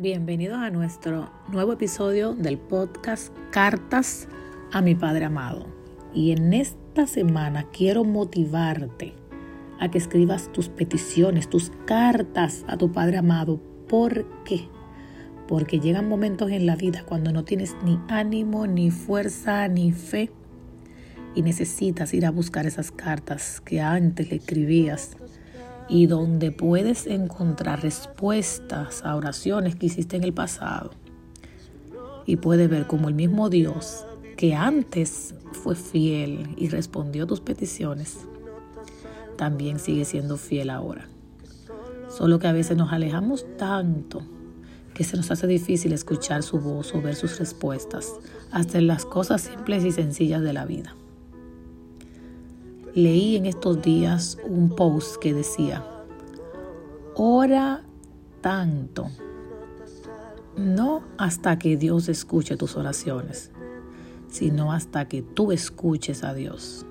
Bienvenidos a nuestro nuevo episodio del podcast Cartas a mi Padre Amado. Y en esta semana quiero motivarte a que escribas tus peticiones, tus cartas a tu Padre Amado. ¿Por qué? Porque llegan momentos en la vida cuando no tienes ni ánimo, ni fuerza, ni fe y necesitas ir a buscar esas cartas que antes le escribías y donde puedes encontrar respuestas a oraciones que hiciste en el pasado. Y puedes ver como el mismo Dios que antes fue fiel y respondió tus peticiones, también sigue siendo fiel ahora. Solo que a veces nos alejamos tanto que se nos hace difícil escuchar su voz o ver sus respuestas, hasta en las cosas simples y sencillas de la vida. Leí en estos días un post que decía, ora tanto, no hasta que Dios escuche tus oraciones, sino hasta que tú escuches a Dios.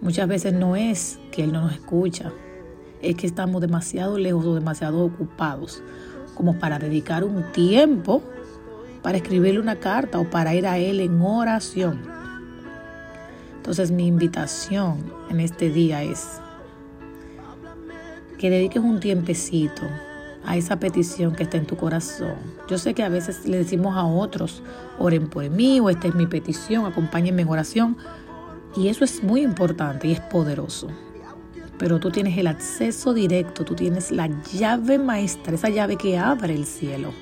Muchas veces no es que Él no nos escucha, es que estamos demasiado lejos o demasiado ocupados como para dedicar un tiempo para escribirle una carta o para ir a Él en oración. Entonces mi invitación en este día es que dediques un tiempecito a esa petición que está en tu corazón. Yo sé que a veces le decimos a otros, oren por mí o esta es mi petición, acompáñenme en oración. Y eso es muy importante y es poderoso. Pero tú tienes el acceso directo, tú tienes la llave maestra, esa llave que abre el cielo.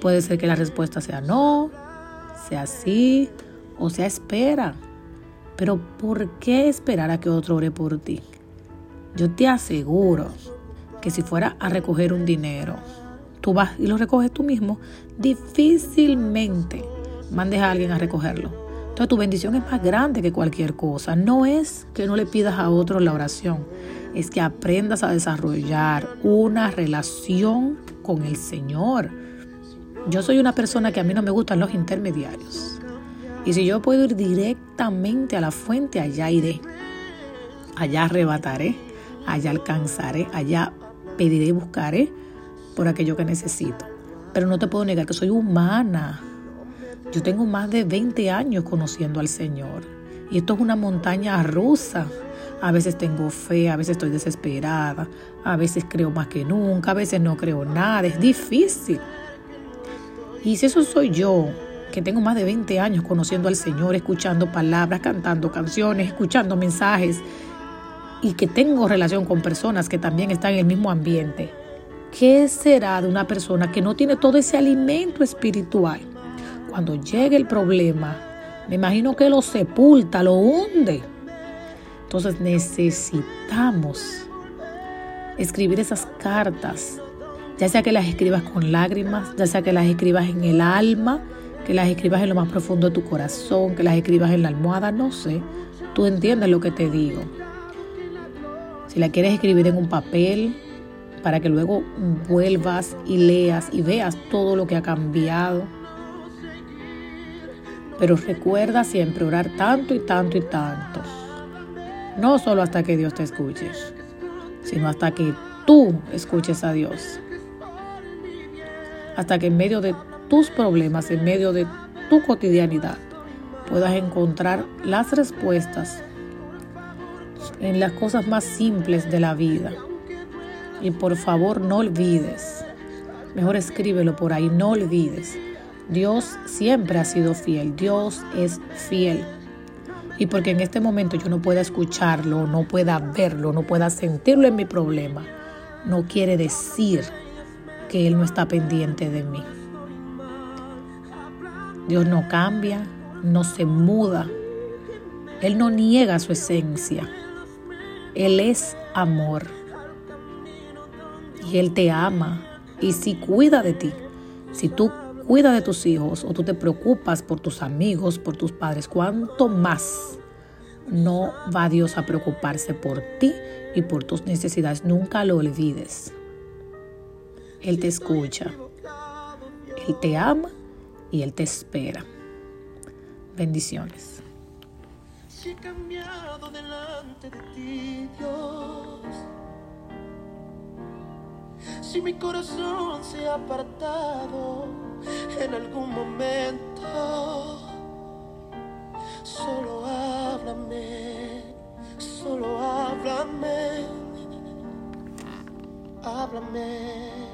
Puede ser que la respuesta sea no, sea sí o sea espera. Pero ¿por qué esperar a que otro ore por ti? Yo te aseguro que si fuera a recoger un dinero, tú vas y lo recoges tú mismo, difícilmente mandes a alguien a recogerlo. Entonces tu bendición es más grande que cualquier cosa. No es que no le pidas a otro la oración, es que aprendas a desarrollar una relación con el Señor. Yo soy una persona que a mí no me gustan los intermediarios. Y si yo puedo ir directamente a la fuente, allá iré. Allá arrebataré, allá alcanzaré, allá pediré y buscaré por aquello que necesito. Pero no te puedo negar que soy humana. Yo tengo más de 20 años conociendo al Señor. Y esto es una montaña rusa. A veces tengo fe, a veces estoy desesperada, a veces creo más que nunca, a veces no creo nada. Es difícil. Y si eso soy yo, que tengo más de 20 años conociendo al Señor, escuchando palabras, cantando canciones, escuchando mensajes y que tengo relación con personas que también están en el mismo ambiente. ¿Qué será de una persona que no tiene todo ese alimento espiritual? Cuando llegue el problema, me imagino que lo sepulta, lo hunde. Entonces necesitamos escribir esas cartas, ya sea que las escribas con lágrimas, ya sea que las escribas en el alma, que las escribas en lo más profundo de tu corazón, que las escribas en la almohada, no sé. Tú entiendes lo que te digo. Si la quieres escribir en un papel, para que luego vuelvas y leas y veas todo lo que ha cambiado. Pero recuerda siempre orar tanto y tanto y tanto. No solo hasta que Dios te escuche, sino hasta que tú escuches a Dios. Hasta que en medio de tus problemas, en medio de tu cotidianidad, puedas encontrar las respuestas en las cosas más simples de la vida. Y por favor no olvides, mejor escríbelo por ahí, no olvides. Dios siempre ha sido fiel, Dios es fiel. Y porque en este momento yo no pueda escucharlo, no pueda verlo, no pueda sentirlo en mi problema, no quiere decir que Él no está pendiente de mí. Dios no cambia, no se muda. Él no niega su esencia. Él es amor. Y Él te ama. Y si cuida de ti, si tú cuidas de tus hijos o tú te preocupas por tus amigos, por tus padres, ¿cuánto más no va Dios a preocuparse por ti y por tus necesidades? Nunca lo olvides. Él te escucha. Él te ama y Él te espera. Bendiciones. Si he cambiado delante de ti, Dios. si mi corazón se ha apartado en algún momento. Solo háblame, solo háblame, háblame.